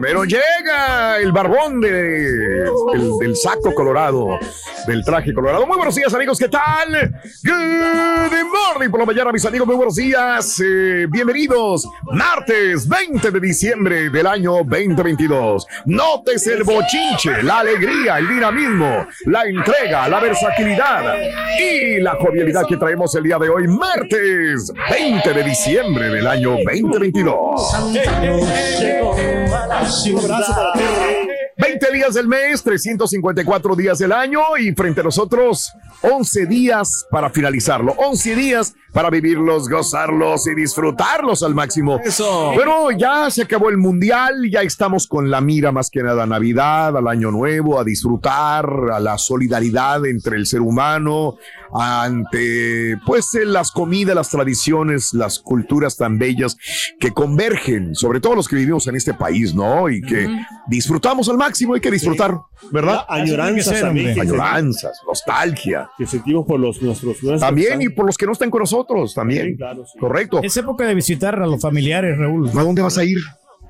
Pero llega el barbón de, el- del saco colorado, del traje colorado. Muy buenos días, amigos. ¿Qué tal? Good morning por la mañana, mis amigos. Muy buenos días. Eh, bienvenidos. Martes 20 de diciembre del año 2022. Notes el bochinche, la alegría, el dinamismo, la entrega, la versatilidad y la jovialidad que traemos el día de hoy, martes 20 de diciembre del año 2022. 20 días del mes, 354 días del año y frente a nosotros 11 días para finalizarlo, 11 días para vivirlos, gozarlos y disfrutarlos al máximo. Eso. Pero ya se acabó el mundial, ya estamos con la mira más que nada a Navidad, al Año Nuevo, a disfrutar, a la solidaridad entre el ser humano, ante pues eh, las comidas, las tradiciones, las culturas tan bellas que convergen, sobre todo los que vivimos en este país, ¿no? Y que disfrutamos al máximo, hay que disfrutar, ¿verdad? Añoranzas también. Añoranzas, nostalgia. Que sentimos por los nuestros. nuestros También y por los que no están con nosotros, también. Sí, claro, sí. Correcto. Es época de visitar a los familiares, Raúl. ¿A dónde vas a ir?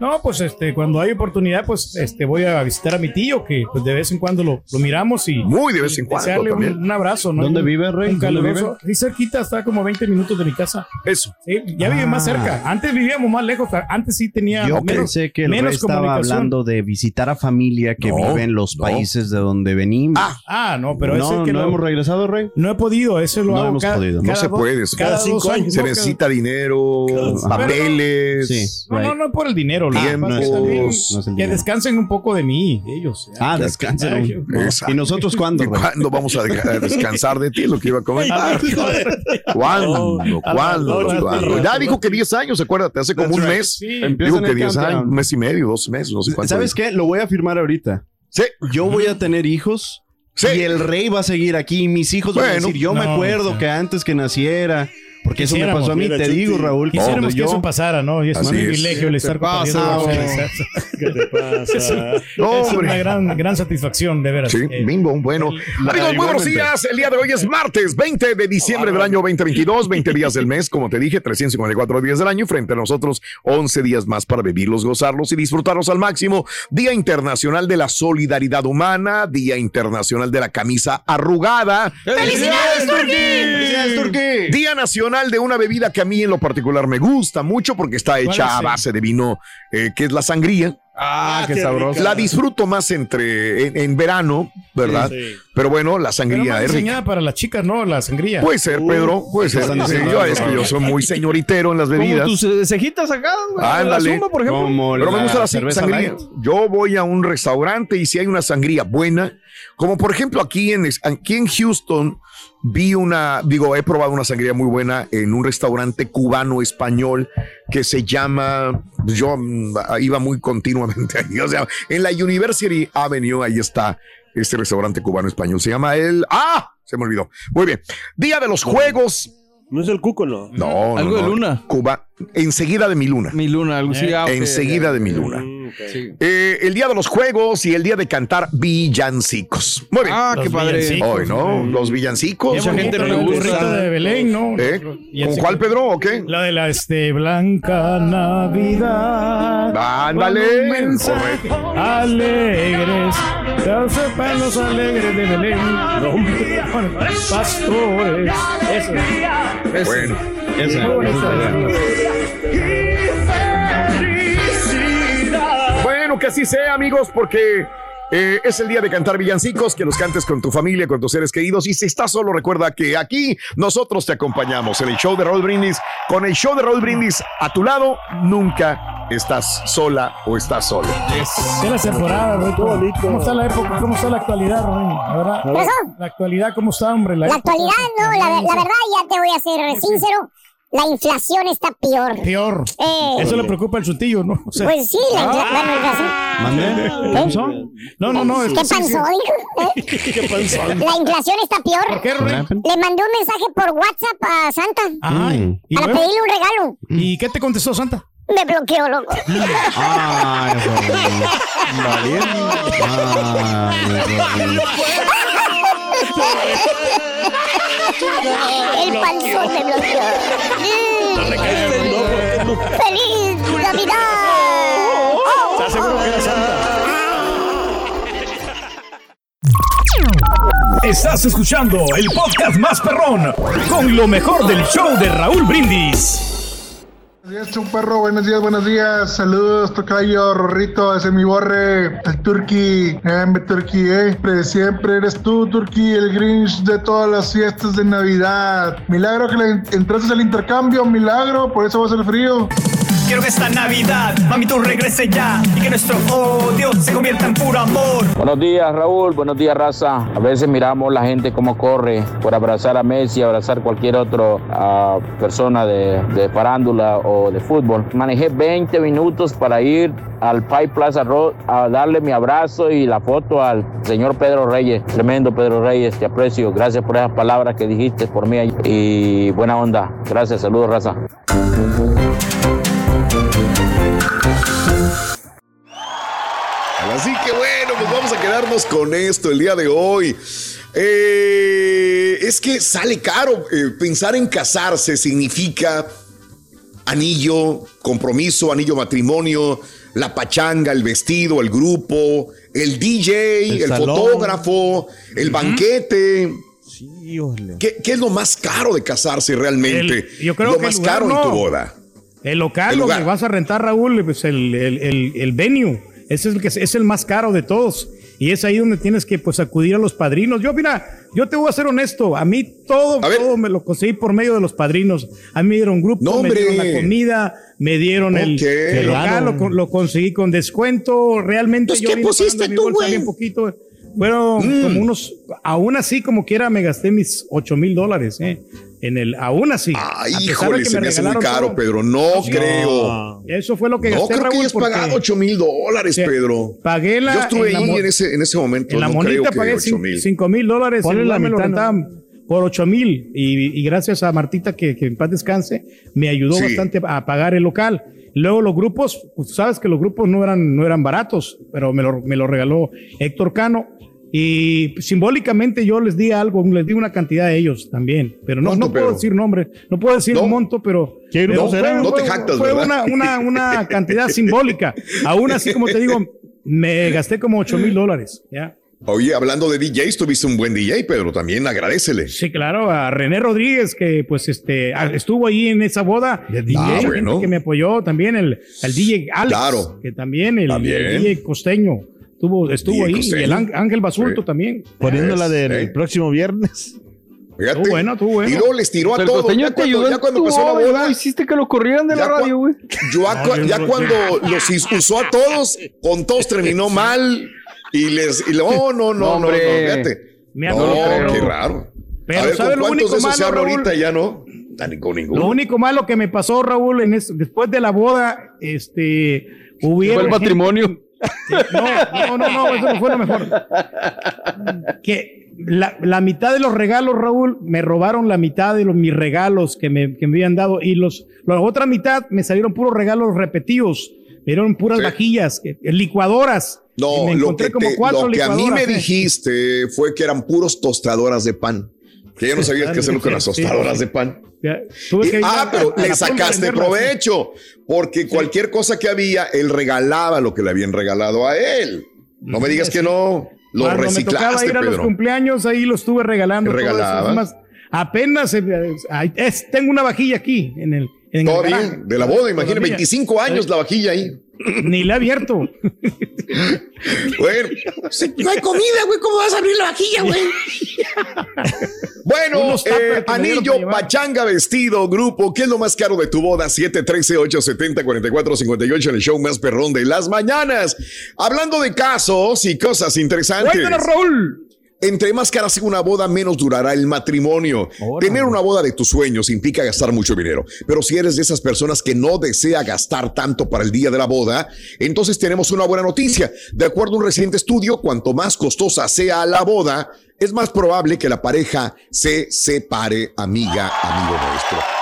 No, pues este, cuando hay oportunidad, pues este, voy a visitar a mi tío, que pues de vez en cuando lo, lo miramos y Muy de vez en cuando desearle un, también. un abrazo, ¿no? ¿Dónde vive, Rey? Un ¿Dónde caluroso. Sí, cerquita, está como 20 minutos de mi casa. Eso. Sí, ya vive más Ah. cerca. Antes vivíamos más lejos. Antes sí tenía Yo menos, pensé que el menos rey estaba hablando de visitar a familia que No, vive en los no. países de donde venimos. Ah, Ah, no, pero ese no, que no lo- hemos regresado, Rey. no he podido. Eso lo No hago hemos cada, podido. No se dos- puede. Cada cinco años. Se no, necesita dinero, papeles. Sí. No, no, no por el dinero. Que Tiempos. descansen un poco de mí, ellos. Ah, descansen. ¿Y nosotros cuándo, cuándo vamos a descansar de ti? Lo que iba a comentar. ¿Cuándo? ¿Cuándo? ¿Cuándo? Ya dijo que 10 años, acuérdate, hace como un mes. Dijo que el 10 años, un mes y medio, dos meses, no sé cuánto. ¿Sabes qué? Lo voy a afirmar ahorita. Sí. Yo voy a tener hijos Sí. y el rey va a seguir aquí. y Mis hijos van a decir, yo me acuerdo que antes que naciera, porque eso me pasó a mí, te Chuti. digo, Raúl, Quisiéramos que yo... eso pasara, ¿no? Y es un privilegio el estar ¿Qué te compartiendo. ¿Qué te pasa? Es una gran, gran satisfacción, de veras. Sí, Eh, bingo, bueno. Amigos, muy buenos días. El día de hoy es martes 20 de diciembre del año 2022, 20 días del mes, como te dije, 354 días del año y frente a nosotros 11 días más para vivirlos, gozarlos y disfrutarlos al máximo. Día Internacional de la Solidaridad Humana, Día Internacional de la Camisa Arrugada. ¡Felicidades, Turquí! ¡Felicidades, Turquí! Día Nacional de una bebida que a mí en lo particular me gusta mucho porque está ¿Cuál hecha a base de vino, eh, que es la sangría. Ah, qué qué sabroso. rica. La disfruto más entre en, en verano, ¿verdad? Sí, sí. Pero bueno, la Pero sangría más es rica. para las chicas, ¿no? La sangría. Puede ser, Uh, Pedro, puede ser. Sí, yo, es que yo soy muy señoritero en las bebidas. Como tus eh, cejitas acá, güey. Ándale. La zumba, por ejemplo. Como Pero me la gusta la sangría. light. Yo voy a un restaurante y si hay una sangría buena, como por ejemplo aquí en, aquí en Houston, vi una, digo, he probado una sangría muy buena en un restaurante cubano español que se llama, yo mm, iba muy continuamente ahí, o sea, en la University Avenue, ahí está este restaurante cubano español, se llama el, ah, se me olvidó. Muy bien, Día de los Juegos. No es el cuco, no. No, no, Algo de luna. Cuba, enseguida de mi luna. Mi luna, algo así. ah, ok, enseguida ya. de mi luna. Mm. Eh, el día de los juegos y el día de cantar villancicos. Muy bien. Ah, Los qué padre. Hoy, ¿no? Los villancicos. Mucha gente no le gusta. de Belén, ¿no? ¿Eh? ¿Con cuál, Pedro? ¿O qué? La de la este, Blanca Navidad. Ándale. Mensaje alegres Ya sepan los alegres de Belén. Pastores. Eso. Bueno, Esa. Bueno, que así sea, amigos, porque eh, es el día de cantar villancicos, que los cantes con tu familia, con tus seres queridos. Y si estás solo, recuerda que aquí nosotros te acompañamos en el show de Raúl Brindis. Con el show de Raúl Brindis a tu lado, nunca estás sola o estás solo. Es la temporada, Roy. ¿Cómo, cómo está la época? ¿Cómo está la actualidad, Roy? La. ¿Qué actualidad, ¿cómo está, hombre? La actualidad, no, la, la verdad, ya te voy a ser sincero, la inflación está peor. Peor. Eh, Eso le preocupa al chutillo, ¿no? O sea, pues sí, la, bueno, la inflación. ¿Mande? ¿Qué pasó? no, no, no. ¿Qué es- sí, sí. pasó? ¿Eh? ¿Qué pasó? La inflación está peor. ¿Por qué? Le mandé un mensaje por WhatsApp a Santa Ay, ¿y, para pedirle un regalo. ¿Y qué te contestó Santa? Me bloqueó, loco. Ay. El panzón me bloqueó. ¡Feliz Navidad! ¿Estás seguro que era Santa? Estás escuchando el podcast más perrón con lo mejor del show de Raúl Brindis. Días, Chuparro. Buenos días, buenos días. Saludos, Tocayo, Rorrito, ese es mi borre, el Turqui. Eh, mi Turqui, eh. Siempre eres tú, Turqui, el Grinch de todas las fiestas de Navidad. Milagro que le entraste al intercambio, milagro, por eso va a ser frío. Quiero que esta Navidad, mami, tú regrese ya y que nuestro odio se convierta en puro amor. Buenos días, Raúl. Buenos días, raza. A veces miramos la gente cómo corre por abrazar a Messi, abrazar cualquier otra persona de, de farándula o de fútbol. Manejé 20 minutos para ir al Pai Plaza Road a darle mi abrazo y la foto al señor Pedro Reyes. Tremendo Pedro Reyes, te aprecio. Gracias por esas palabras que dijiste por mí y buena onda. Gracias, saludos, raza. Así que bueno, pues vamos a quedarnos con esto el día de hoy. Eh, es que sale caro. eh, pensar en casarse significa anillo, compromiso, anillo matrimonio, la pachanga, el vestido, el grupo, el DJ, el, fotógrafo, el banquete. ¿Qué, qué es lo más caro de casarse realmente? El- yo creo lo que más caro en tu boda. El local El lugar. donde vas a rentar, Raúl, pues el, el, el, el venue. Ese es el que es, es el más caro de todos. Y es ahí donde tienes que pues acudir a los padrinos. Yo, mira, yo te voy a ser honesto. A mí todo, A ver. todo me lo conseguí por medio de los padrinos. A mí me dieron grupo, No, me dieron la comida, me dieron el, el local, lo, lo conseguí con descuento. Realmente Entonces, yo ¿qué pusiste tú, güey? poquito. Fueron Mm. como unos, aún así como quiera me gasté mis 8 mil dólares, ¿eh? En el, aún así. Ay, híjole, que se me hace muy caro, todo. Pedro. No creo. Eso fue lo que No gasté, creo que Raúl, hayas porque pagado 8 mil dólares. Pedro. Pagué la. Yo estuve en la ahí mo- en ese, en ese momento. En la no monita creo que pagué 8 mil. 5 mil dólares. Ponle el la me mitad, ¿no? por 8 mil. Y, y gracias a Martita, que, que en paz descanse, me ayudó Sí. bastante a pagar el local. Luego los grupos, pues, sabes que los grupos no eran, no eran baratos, pero me lo, me lo regaló Héctor Cano. Y simbólicamente yo les di algo, les di una cantidad a ellos también. Pero no, ¿Cuánto, no puedo Pedro? decir nombre, no puedo decir No. monto, pero. ¿Qué pero grupos eran? No te jactas, fue ¿verdad? una, una, una cantidad simbólica. Aún así, como te digo, me gasté como 8 mil dólares. ¿ya? Oye, hablando de DJs, tuviste un buen DJ, Pedro. También agradecele. Sí, claro, a René Rodríguez, que pues este ah, estuvo ahí en esa boda de DJ, Ah, bueno. que me apoyó también, el, el DJ Alex, Claro. que también el, También. el DJ Costeño estuvo, estuvo DJ ahí, Costeño. y el Ángel- Basulto Sí. también. Poniéndola del Eh. próximo viernes. Fíjate. Estuvo bueno, estuvo bueno. Y luego les tiró a El todos. costeño Ya te ayudó cuando, ya cuando empezó la boda. Hiciste que lo corrieran de la Ya radio, güey. yo a cua- ya cuando los usó a todos, con todos terminó mal. Y les. Y, no, no, no, no, no, hombre. fíjate. Me No, acuerdo. qué raro. Pero a ver, ¿sabe ¿con lo cuántos único se malo, habla Raúl? ahorita ya no? Ah, con ninguno. Lo único malo que me pasó, Raúl, en es- después de la boda, este, hubiera Fue el gente- matrimonio. No, no, no, no, eso no fue lo mejor. Que la, la mitad de los regalos, Raúl, me robaron la mitad de los, mis regalos que me, que me habían dado y los, la otra mitad me salieron puros regalos repetidos. Me dieron puras Sí. vajillas, licuadoras. No, me lo que, como te- cuatro lo que a mí me ¿eh? dijiste fue que eran puros tostadoras de pan. Que ya no sabías qué hacerlo con las tostadoras de pan. Tuve que ah, pero le sacaste venderlas, provecho, porque cualquier cosa que había, él regalaba lo que le habían regalado a él. No me digas que no. Lo Cuando me tocaba reciclaste, ir a los cumpleaños, ahí lo estuve regalando. todo más, apenas eh, es- tengo una vajilla aquí en el. En el Todavía, garaje. de la boda, imagínate, Todavía. 25 años la vajilla ahí. Ni la he abierto. Bueno, No hay comida, güey. ¿Cómo vas a abrir la vajilla, güey? Bueno, eh, anillo, pachanga, vestido, grupo. ¿Qué es lo más caro de tu boda? 713-870-4458 en el show más perrón de las mañanas. Hablando de casos y cosas interesantes. Cuéntanos, Raúl. Entre más cara sea una boda, menos durará el matrimonio. Tener una boda de tus sueños implica gastar mucho dinero. Pero si eres de esas personas que no desea gastar tanto para el día de la boda, entonces tenemos una buena noticia. De acuerdo a un reciente estudio, cuanto más costosa sea la boda, es más probable que la pareja se separe, amiga, amigo nuestro.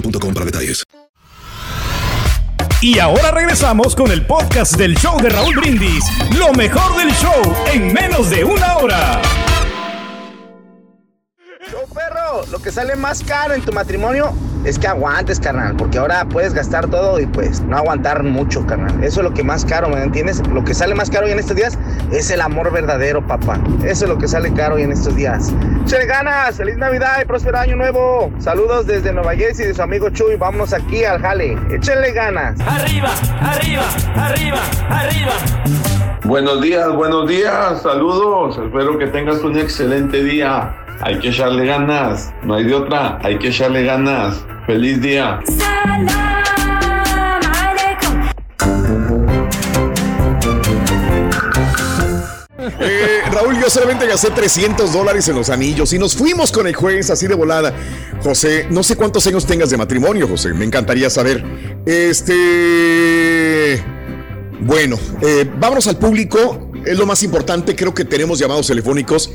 boostmobile.com para detalles. Y ahora regresamos con el podcast del show de Raúl Brindis. Lo mejor del show en menos de una hora. Show perro, lo que sale más caro en tu matrimonio es que aguantes, carnal, porque ahora puedes gastar todo y pues no aguantar mucho, carnal. Eso es lo que más caro, ¿me entiendes? Lo que sale más caro hoy en estos días es el amor verdadero, papá. Eso es lo que sale caro hoy en estos días. ¡Chale ganas! ¡Feliz Navidad y próspero año nuevo! Saludos desde Nueva Jersey de su amigo Chuy. Vámonos aquí al jale. ¡Échenle ganas! Arriba, arriba, arriba, arriba. Buenos días, buenos días, saludos. Espero que tengas un excelente día. Hay que echarle ganas, no hay de otra, hay que echarle ganas. Feliz día. Eh, Raúl, yo solamente gasté 300 dólares en los anillos y nos fuimos con el juez así de volada. José, no sé cuántos años tengas de matrimonio, José, me encantaría saber. Este... Bueno, eh, vámonos al público, es lo más importante, creo que tenemos llamados telefónicos.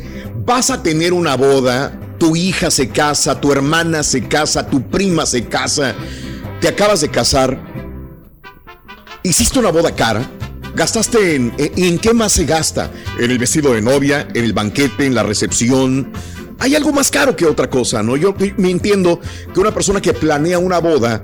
Vas a tener una boda, tu hija se casa, tu hermana se casa, tu prima se casa, te acabas de casar, hiciste una boda cara, gastaste en, en, qué más se gasta, en el vestido de novia, en el banquete, en la recepción. Hay algo más caro que otra cosa, ¿no? Yo me entiendo que una persona que planea una boda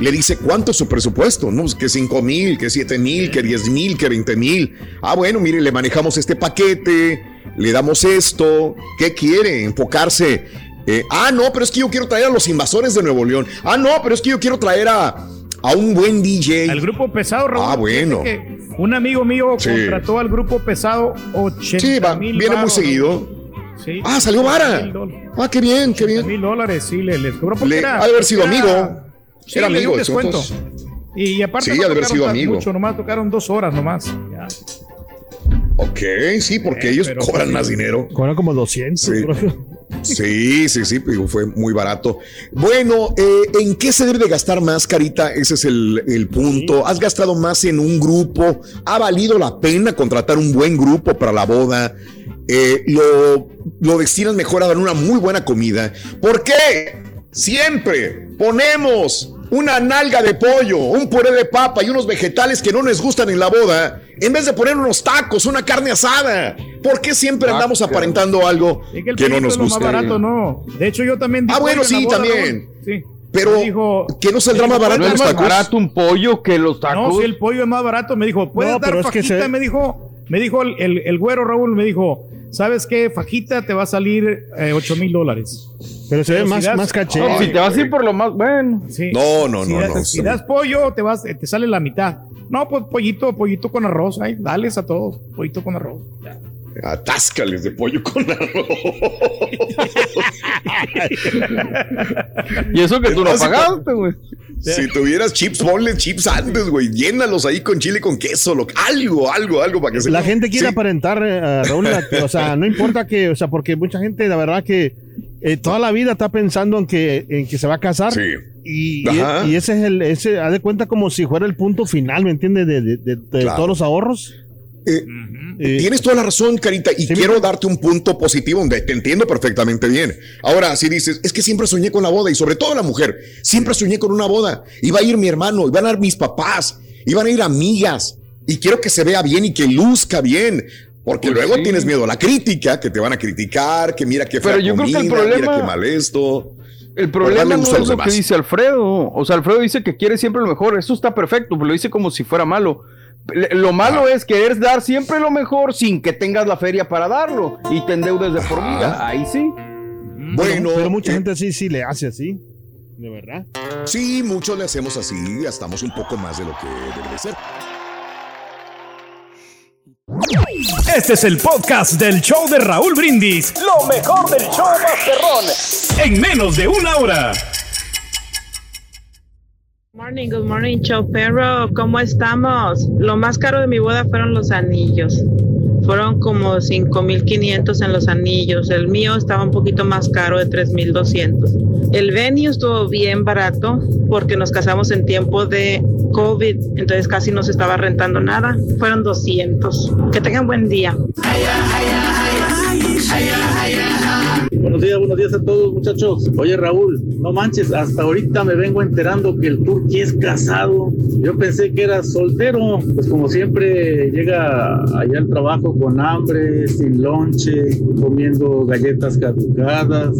le dice cuánto es su presupuesto, ¿no? Que 5 mil, que 7 mil, que 10 mil, que 20 mil. Ah, bueno, mire, le manejamos este paquete, le damos esto. ¿Qué quiere? Enfocarse. Eh, ah, no, pero es que yo quiero traer a los invasores de Nuevo León. Ah, no, pero es que yo quiero traer a, a un buen DJ. Al grupo pesado, Raúl. Ah, bueno. Un amigo mío Sí. contrató al grupo pesado 80 Sí, va, viene muy seguido. Ah, salió vara. Ah, qué bien, qué bien. mil dólares, sí, le, les cobró porque Le- era- ha de haber sido era- amigo. Sí, Era amigo, descuento. entonces. Y, aparte Sí, no ha de haber sido amigo. Mucho, nomás tocaron dos horas nomás. Ya. Ok, sí, porque Eh, ellos cobran pues, más dinero. Cobran como 200. Sí. Sí, sí, sí, digo, fue muy barato. Bueno, eh, ¿en qué se debe de gastar más, Carita? Ese es el, el punto. ¿Has gastado más en un grupo? ¿Ha valido la pena contratar un buen grupo para la boda? Eh, lo, lo destinas mejor a dar una muy buena comida. ¿Por qué? Siempre ponemos una nalga de pollo, un puré de papa y unos vegetales que no nos gustan en la boda, en vez de poner unos tacos, una carne asada. ¿Por qué siempre andamos aparentando algo Es que el que no nos es más gusta? barato, no. De hecho, yo también. Ah, bueno, sí, boda, también. Raúl. Sí. Pero, dijo, ¿qué no saldrá más barato ¿No los es más tacos? barato un pollo que los tacos? No, si el pollo es más barato, me dijo, ¿puedes No, dar pero es que fajita? se- Me dijo, me dijo el, el- el güero Raúl, me dijo, ¿sabes qué? Fajita te va a salir eh, 8 mil dólares. Pero se ve si más, das- más caché. No, si te vas a ir por lo más bueno. Sí. No, no, si no, das, no, Si das pollo, te vas, te sale la mitad. No, pues pollito, pollito con arroz, ay, dales a todos, pollito con arroz. Ya. Atáscales de pollo con arroz. Y eso que tú no pagaste, güey. Si tuvieras chips, ponle chips antes, güey. Llénalos ahí con chile con queso. lo- algo, algo, algo para que se. La gente quiere Sí. aparentar, eh, Raúl, la- o sea, no importa que, o sea, porque mucha gente, la verdad que eh, toda la vida está pensando en que, en que se va a casar. Sí. Y, y- Ajá. y ese es el, ese, haz de cuenta como si fuera el punto final, ¿me entiendes? De, de- de- de Claro. todos los ahorros. Eh, Tienes toda la razón, Carita, y quiero darte un punto positivo donde te entiendo perfectamente bien. Ahora, si dices, es que siempre soñé con la boda, y sobre todo la mujer, siempre soñé con una boda. Iba a ir mi hermano, iban a ir mis papás, iban a ir amigas, y quiero que se vea bien y que luzca bien. Porque Pues luego sí. tienes miedo a la crítica, que te van a criticar, que mira qué fea Pero yo creo que el comida, problema- mira qué mal esto. El problema no es lo que dice Alfredo. O sea, Alfredo dice que quiere siempre lo mejor. Eso está perfecto, pero lo dice como si fuera malo. Lo malo es querer dar siempre lo mejor sin que tengas la feria para darlo y te endeudes de por vida. Ahí sí. Bueno, pero mucha eh, gente sí, sí le hace así. De verdad. Sí, muchos le hacemos así, gastamos un poco más de lo que debe de ser. Este es el podcast del show de Raúl Brindis. Lo mejor del show Masterrón. En menos de una hora. Morning, good morning, show perro. ¿Cómo estamos? Lo más caro de mi boda fueron los anillos. Fueron como 5.500 en los anillos. El mío estaba un poquito más caro de 3.200. El venue estuvo bien barato porque nos casamos en tiempo de COVID, entonces casi no se estaba rentando nada. Fueron 200. Que tengan buen día. Buenos días, buenos días a todos muchachos. Oye Raúl, no manches, hasta ahorita me vengo enterando que el Turqui es casado. Yo pensé que era soltero. Pues como siempre llega allá al trabajo con hambre, sin lonche, comiendo galletas caducadas,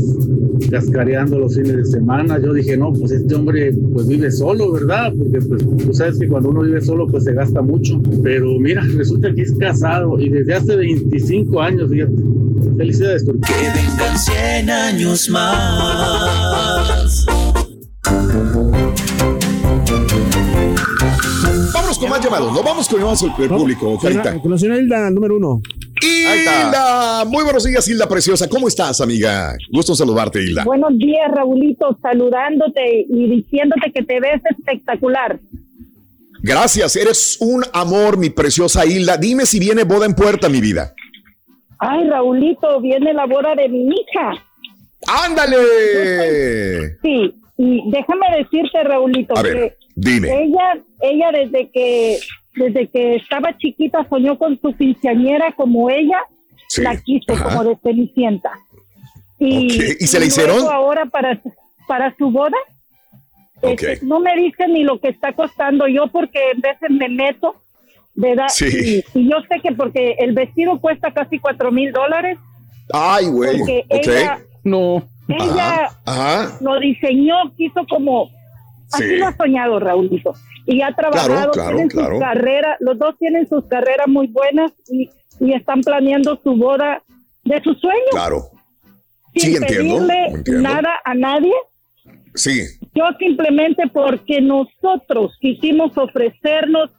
cascareando los fines de semana. Yo dije, no, pues este hombre pues vive solo, ¿verdad? Porque pues tú sabes que cuando uno vive solo pues se gasta mucho. Pero mira, resulta que es casado y desde hace 25 años, fíjate. Felicidades, Turqui. Que vengan 100 años más. Vámonos con más llamados, no vamos con llamados al público, Carita. Con la señora Hilda, número uno. Hilda, muy buenos días, Hilda Preciosa. ¿Cómo estás, amiga? Gusto saludarte, Hilda. Buenos días, Raulito, saludándote y diciéndote que te ves espectacular. Gracias, eres un amor, mi preciosa Hilda. Dime si viene boda en puerta, mi vida. Ay, Raulito, viene la boda de mi hija. ¡Ándale! Sí, y déjame decirte, Raulito, A ver, que dime. ella, ella desde que, desde que estaba chiquita soñó con su quinceañera como ella Sí, la quiso, ajá. como de Cenicienta. Y, Ok, ¿y se la hicieron? ahora para, para su boda, este, no me dicen ni lo que está costando yo porque en veces me meto, ¿verdad? Sí. Y, y yo sé que porque el vestido cuesta casi cuatro mil dólares, Ay, güey. porque ella, no. ella Ajá. lo diseñó, quiso como así Sí. lo ha soñado Raúlito y ha trabajado, claro, tienen claro. sus carreras, los dos tienen sus carreras muy buenas y, y están planeando su boda de sus sueños Claro. sin Sí, entiendo. pedirle entiendo. nada a nadie. Sí. Yo simplemente porque nosotros quisimos ofrecernos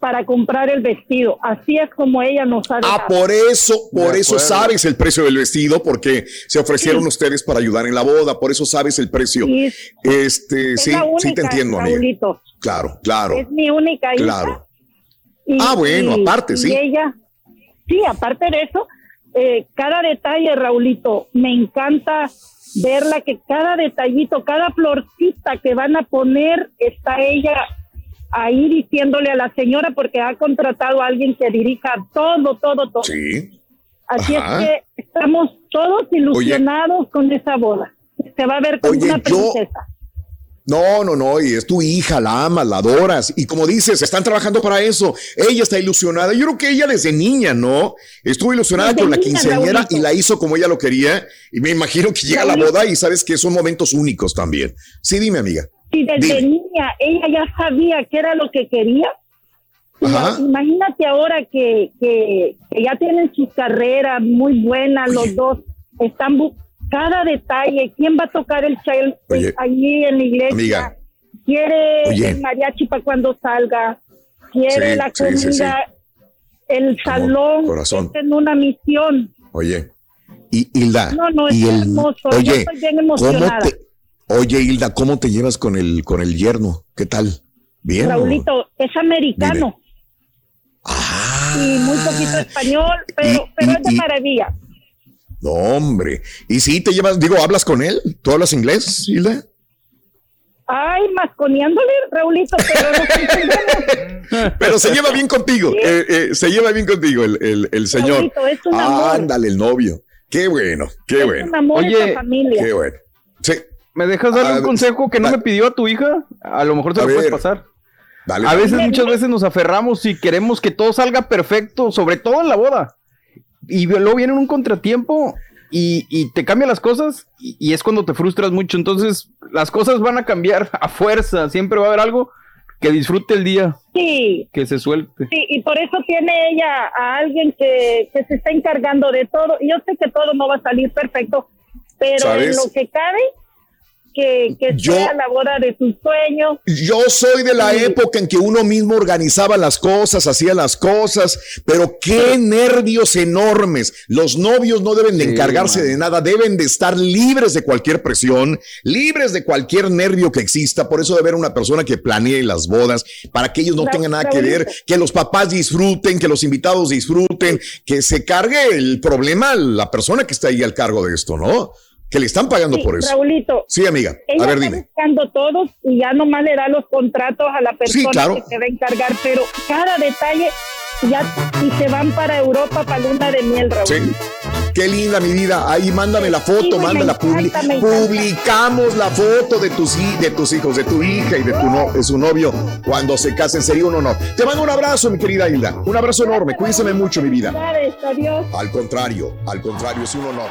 para comprar el vestido. Así es como ella nos ha Ah, dejado. por eso, por De eso acuerdo. sabes el precio del vestido, porque se ofrecieron ustedes para ayudar en la boda, por eso sabes el precio. Sí. Este, Es sí, la sí te entiendo, amiga. Raulito. Claro, claro. Es mi única hija. Claro. Y- Ah, bueno, y- aparte, y sí. ella, sí, aparte de eso, eh, cada detalle, Raulito, me encanta verla que cada detallito, cada florcita que van a poner, está ella ahí diciéndole a la señora porque ha contratado a alguien que dirija todo, todo, todo. Sí. Así Ajá. es que estamos todos ilusionados con esa boda. Se va a ver como Oye, una yo- princesa. No, no, no, y es tu hija, la amas, la adoras. Y como dices, están trabajando para eso. Ella está ilusionada. Yo creo que ella desde niña, ¿no? Estuvo ilusionada Desde con la quinceañera y la hizo como ella lo quería. Y me imagino que llega la boda y sabes que son momentos únicos también. Sí, dime, amiga. Si desde Dime. niña ella ya sabía qué era lo que quería, Ajá. imagínate ahora que, que, que ya tienen sus carreras muy buenas, los dos están cada detalle, quién va a tocar el child Oye. allí en la iglesia, Amiga. quiere Oye. el mariachi para cuando salga, quiere Sí, la comida, sí, sí. el salón, en una misión. Oye. Y Hilda. No, no, es y el, hermoso. Yo Oye, estoy bien ¿cómo emocionada. te, oye, Hilda, ¿cómo te llevas con el, con el yerno? ¿Qué tal? ¿Bien? o- Raulito, es americano. Y muy poquito español, pero, pero es de y- maravilla. No, hombre. Y sí, te llevas, digo, ¿hablas con él? ¿Tú hablas inglés, Hilda? Ay, masconeándole, Raulito, pero no. Pero se lleva bien contigo, eh, eh, se lleva bien contigo el, el- el señor. Raulito, es un amor. Ándale, el novio. Qué bueno, qué bueno. un amor Oye, familia. Qué bueno. Sí. ¿Me dejas darle A un consejo que no me pidió a tu hija? A lo mejor A lo puedes ver. pasar. Dale, a dale. veces, muchas veces nos aferramos y queremos que todo salga perfecto, sobre todo en la boda. Y luego viene un contratiempo y, y te cambia las cosas y, y es cuando te frustras mucho. Entonces, las cosas van a cambiar a fuerza. Siempre va a haber algo que disfrute el día, Sí, que se suelte. sí, y por eso tiene ella a alguien que, que se está encargando de todo. Yo sé que todo no va a salir perfecto, pero en ¿Sabes? lo que cabe, que, que Yo- sea la boda de tus sueños. Yo soy de la época en que uno mismo organizaba las cosas, hacía las cosas, pero qué nervios enormes. Los novios no deben de Sí, encargarse man. de nada, deben de estar libres de cualquier presión, libres de cualquier nervio que exista. Por eso debe haber una persona que planee las bodas, para que ellos no tengan nada que ver, que los papás disfruten, que los invitados disfruten, que se cargue el problema la persona que está ahí al cargo de esto, ¿no? Que le están pagando Sí, por eso. Raulito. Sí, amiga. Ella A ver, está dime. buscando todos y ya nomás le da los contratos a la persona claro. que se va a encargar, pero cada detalle ya y se van para Europa para luna de miel, Raúl. Sí. Qué linda mi vida. Ahí mándame la foto, Sí, mándala. publicamos la foto de tus, de tus hijos, de tu hija y de tu no, de su novio cuando se casen. Sería un honor. Te mando un abrazo, mi querida Hilda. Un abrazo enorme. Cuídese mucho, mi vida. Adiós. Al contrario, al contrario, es un honor.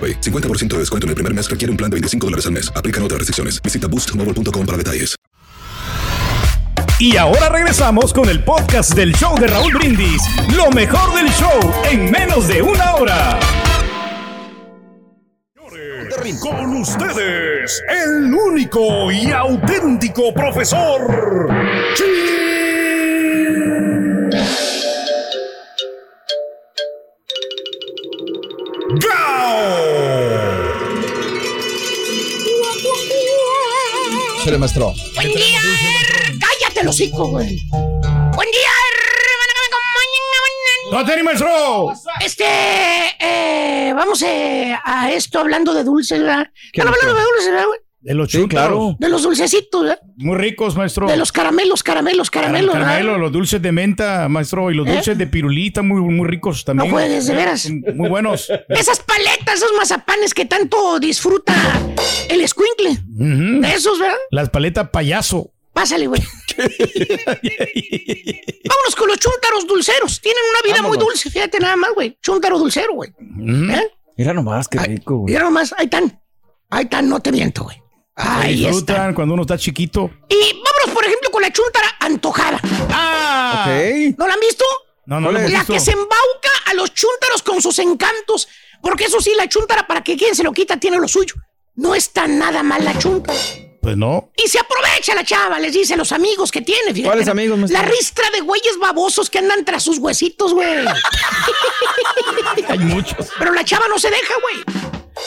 AroPay. 50% de descuento en el primer mes requiere un plan de 25 dólares al mes. Aplican otras restricciones. Visita boostmobile.com para detalles. Y ahora regresamos con el podcast del show de Raúl Brindis. Lo mejor del show en menos de una hora. Con ustedes, el único y auténtico profesor. Chale, maestro. Buen día. Cállate el hocico, güey. Buen día, hermano, que me acompañan. ¡No te maestro! Este, eh, vamos eh, a esto hablando de dulces, ¿verdad? ¿Qué Están hablando de dulce? dulces, ¿verdad, güey? De los Sí, claro. De los dulcecitos, ¿verdad? Muy ricos, maestro. De los caramelos, caramelos, caramelos, ¿verdad? Caramelo, los dulces de menta, maestro, y los ¿Eh? dulces de pirulita, muy, muy ricos también. No juegues, de veras. Muy buenos. Esas paletas, esos mazapanes que tanto disfruta el escuincle. Esos, ¿verdad? Las paletas payaso. Pásale, güey. Vámonos con los chúntaros dulceros. Tienen una vida muy dulce, fíjate nada más, güey. Chúntaro dulcero, güey. ¿Eh? Mira nomás, qué rico, güey. Mira nomás, ahí están. Ahí están, no te miento, güey. Ahí disfrutan están. cuando uno está chiquito. Y vámonos, por ejemplo, con la chúntara antojada. ¡Ah! ¿No la han visto? No, no lo hemos La visto. que se embauca a los chúntaros con sus encantos. Porque eso sí, la chúntara, para que quien se lo quita, tiene lo suyo. No está nada mal la chúntara. Pues no. Y se aprovecha la chava, les dice a los amigos que tiene. fíjate. ¿Cuáles amigos, maestro? La ristra de güeyes babosos que andan tras sus huesitos, güey. Hay muchos. Pero la chava no se deja, güey.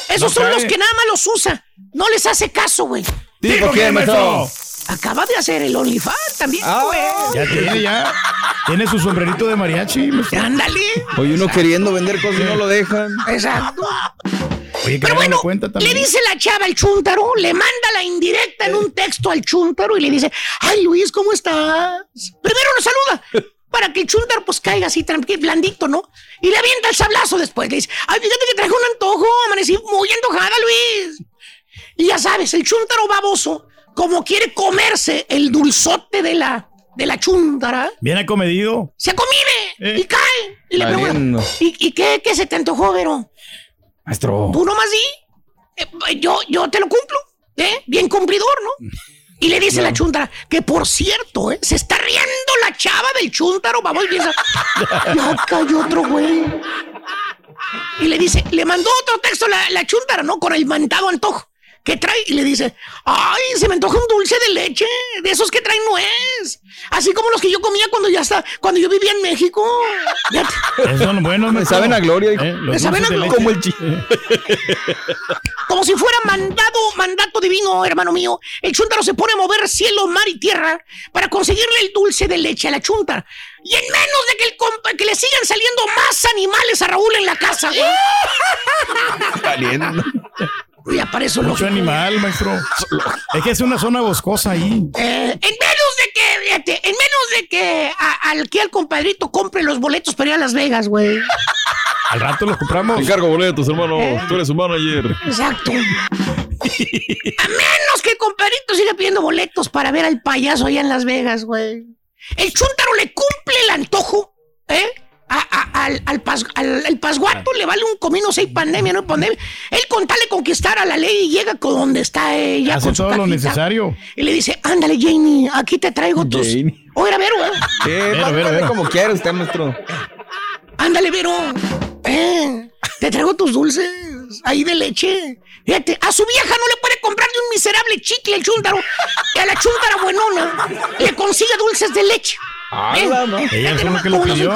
Esos No son los que nada más los usa. No les hace caso, güey. ¿Tipo quién, maestro? Acaba de hacer el OnlyFans también, Ah. güey. Ya tiene, ya. Tiene su sombrerito de mariachi. Ándale. Oye, uno queriendo vender cosas y no lo dejan. Exacto. Oye, Pero bueno, le dice la chava al chúntaro, le manda la indirecta en un texto al chúntaro y le dice, ay Luis, ¿cómo estás? Primero lo saluda, para que el chúntaro pues caiga así tranquilo, blandito, ¿no? Y le avienta el sablazo después, le dice, ay, fíjate que traje un antojo, amanecí muy antojada, Luis. Y ya sabes, el chúntaro baboso, como quiere comerse el dulzote de la de la chuntara Bien acomedido. se comide Eh. y cae. Y le pregunta. ¿y, y qué, qué se te antojó, Vero? Maestro. Tú nomás di. Eh, yo, yo te lo cumplo. ¿eh? Bien cumplidor, ¿no? Y le dice la chuntara, que por cierto, ¿eh? se está riendo la chava del chuntaro. Vamos, y piensa, ya cayó otro güey. Y le dice, le mandó otro texto la, la chuntara, ¿no? Con el mandado antojo. Que trae? Y le dice, ay, se me antoja un dulce de leche, de esos que traen nuez. Así como los que yo comía cuando ya está, cuando yo vivía en México. Ya te- Son buenos, Me saben a gloria. Eh, Me saben dulces a gloria. Como el. Como si fuera mandado, mandato divino, hermano mío. El chuntaro se pone a mover cielo, mar y tierra para conseguirle el dulce de leche a la chunta. Y en menos de que, el compa- que le sigan saliendo más animales a Raúl en la casa, güey. Ya para eso Mucho lógico. animal, maestro. Es que es una zona boscosa ahí. Eh, en menos de que, fíjate, en menos de que a- al que al compadrito compre los boletos para ir a Las Vegas, güey. Al rato los compramos. Encargo boletos, hermano. Tú eres su manager. Exacto. A menos que el compadrito siga pidiendo boletos para ver al payaso allá en Las Vegas, güey. El chúntaro le cumple el antojo, ¿eh? Pas- al- al pasguato le vale un comino si hay pandemia, no hay pandemia. Él con tal de conquistar a la ley y llega con donde está ella Hace con su todo lo necesario. Y le dice, ándale, Janie, aquí te traigo tus... Janie. Oye, a ver, güey. Eh, Vero, Vero, mande Vero. como quiera usted, maestro. Ándale, Vero. Eh, te traigo tus dulces ahí de leche. Fíjate, a su vieja no le puede comprar ni un miserable chicle el chúntaro. Y a la chúntara buenona le consigue dulces de leche. Eh, Ella fue lo que los pidió.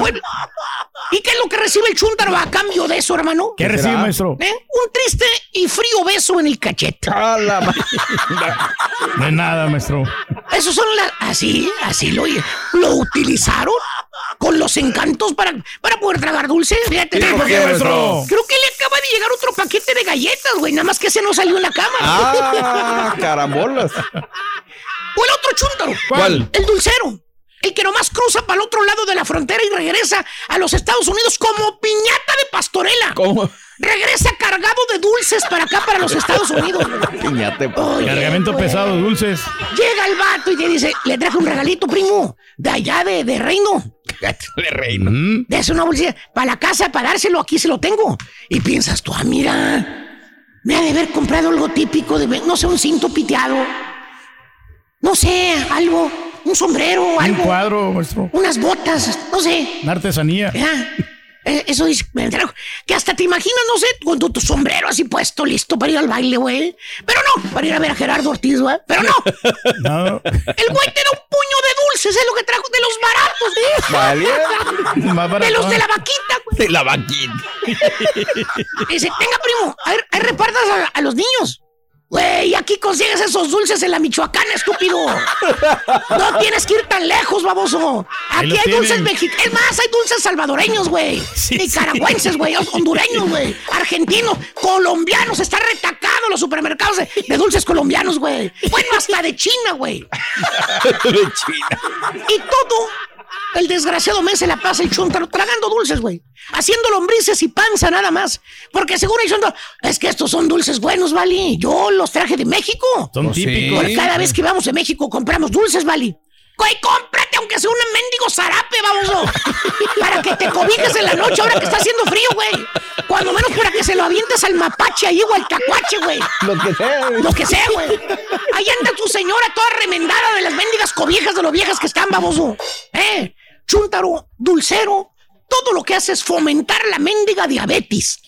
¿Y qué es lo que recibe el chúntaro a cambio de eso, hermano? ¿Qué recibe, será? maestro? ¿Eh? Un triste y frío beso en el cachete. La ma- No es nada, maestro. Esos son las... Así, así lo, lo utilizaron con los encantos para, para poder tragar dulces. Fíjate. ¿Por qué, maestro? Creo que le acaba de llegar otro paquete de galletas, güey. Nada más que ese no salió en la cama. Ah, carambolas. O el otro chúntaro. ¿Cuál? El dulcero. El que nomás cruza para el otro lado de la frontera y regresa a los Estados Unidos como piñata de pastorela. ¿Cómo? Regresa cargado de dulces para acá, para los Estados Unidos. Piñate. Oye, Cargamento güey. pesado, dulces. Llega el vato y te dice, le traje un regalito, primo, de allá de, de Reino. Le reino. Mm. De eso una bolsilla para la casa, para dárselo, aquí se lo tengo. Y piensas tú, ah, mira, me ha de haber comprado algo típico de, no sé, un cinto piteado. No sé, algo, un sombrero, Un algo, cuadro, maestro. unas botas, no sé. Una artesanía. Ya, eh, eso dice, me trajo. Que hasta te imaginas, no sé, con tu, tu sombrero así puesto, listo para ir al baile, güey. Pero no, para ir a ver a Gerardo Ortiz, güey. Pero no, No. el güey te da un puño de dulces, es lo que trajo de los baratos, ¿eh? Vale. Más De los de la vaquita, güey. De la vaquita. Dice, tenga, primo, ahí, ahí repartas a, a los niños. Güey, aquí consigues esos dulces en la Michoacana, estúpido. No tienes que ir tan lejos, baboso. Aquí hay dulces mexicanos. Es más, hay dulces salvadoreños, güey. Sí, Nicaragüenses, güey. Hondureños, güey. Argentinos, colombianos. Está retacado los supermercados de, de dulces colombianos, güey. Bueno, hasta de China, güey. De China. Y todo el desgraciado mes se la pasa el chuntaro tragando dulces, güey. Haciendo lombrices y panza nada más. Porque seguro diciendo, es que estos son dulces buenos, Vali. Yo los traje de México. Son Pues sí. típicos. Cada vez que vamos a México compramos dulces, Vali. Güey, cómprate aunque sea un mendigo zarape, vamos. Para que te cobijes en la noche ahora que está haciendo frío, güey. Cuando menos para que se lo avientes al mapache ahí o al tacuache, güey. Lo que sea. Lo que sea, güey. Ahí anda tu señora toda remendada de las mendigas cobijas de lo viejas que están, baboso. ¿Eh? Chúntaro, dulcero, todo lo que hace es fomentar la mendiga diabetes.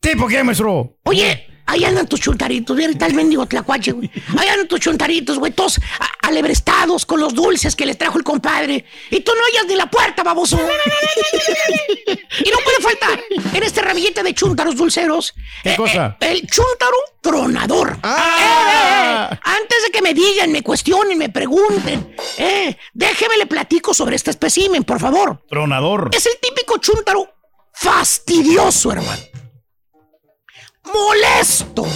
¿Tipo qué, maestro? Oye, ahí andan tus chuntaritos, mira, está el mendigo tlacuache, güey. Ahí andan tus chuntaritos, güey, todos alebrestados con los dulces que le trajo el compadre. Y tú no oyas ni la puerta, baboso. y no puede faltar en este ramillete de chúntaros dulceros. ¿Qué eh, cosa? eh, el chúntaro tronador. Ah. Eh, antes de que me digan, me cuestionen, me pregunten, eh, déjeme le platico sobre este espécimen, por favor. Tronador. Es el típico chúntaro fastidioso, hermano. Molesto.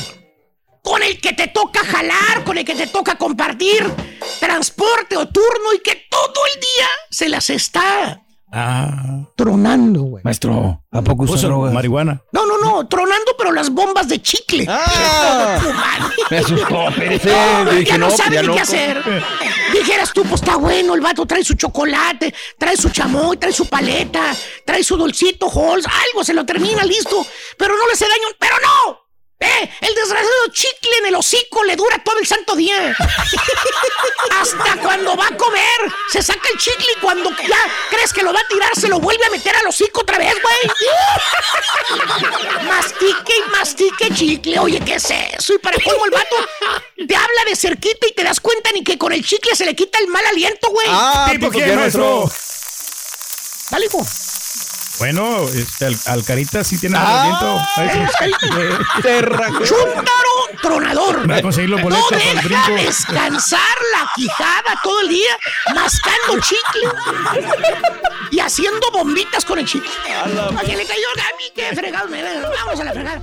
Con el que te toca jalar, con el que te toca compartir transporte o turno y que todo el día se las está Ah. Tronando, güey. Maestro, ¿a poco usa drogas? marihuana. No, no, no, tronando, pero las bombas de chicle. Ah. Me asustó, espérese. No, Dije, ya no, no, sabe ya ni qué hacer. Dijeras tú, pues está bueno, el vato trae su chocolate, trae su chamoy, trae su paleta, trae su dulcito, Halls, algo se lo termina, listo. Pero no le hace daño, pero no. Eh, el desgraciado chicle en el hocico le dura todo el santo día. Hasta cuando va a comer, se saca el chicle y cuando ya crees que lo va a tirar, se lo vuelve a meter al hocico otra vez, güey. mastique y mastique chicle. Oye, ¿qué es eso? Y para cómo el vato te habla de cerquita y te das cuenta ni que con el chicle se le quita el mal aliento, güey. Ah, ¿Tipo pues, qué, ¿qué, maestro? Dale, hijo. Bueno, este, al, Alcarita sí tiene Ah, rajó. Chúntaro tronador. Va a conseguir los No boletos para el deja descansar la quijada todo el día, mascando chicle y haciendo bombitas con el chicle. Oye, le cayó a mí, qué fregado me ve. Vamos a la fregada.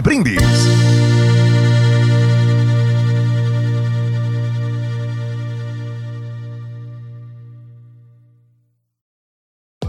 Brindis.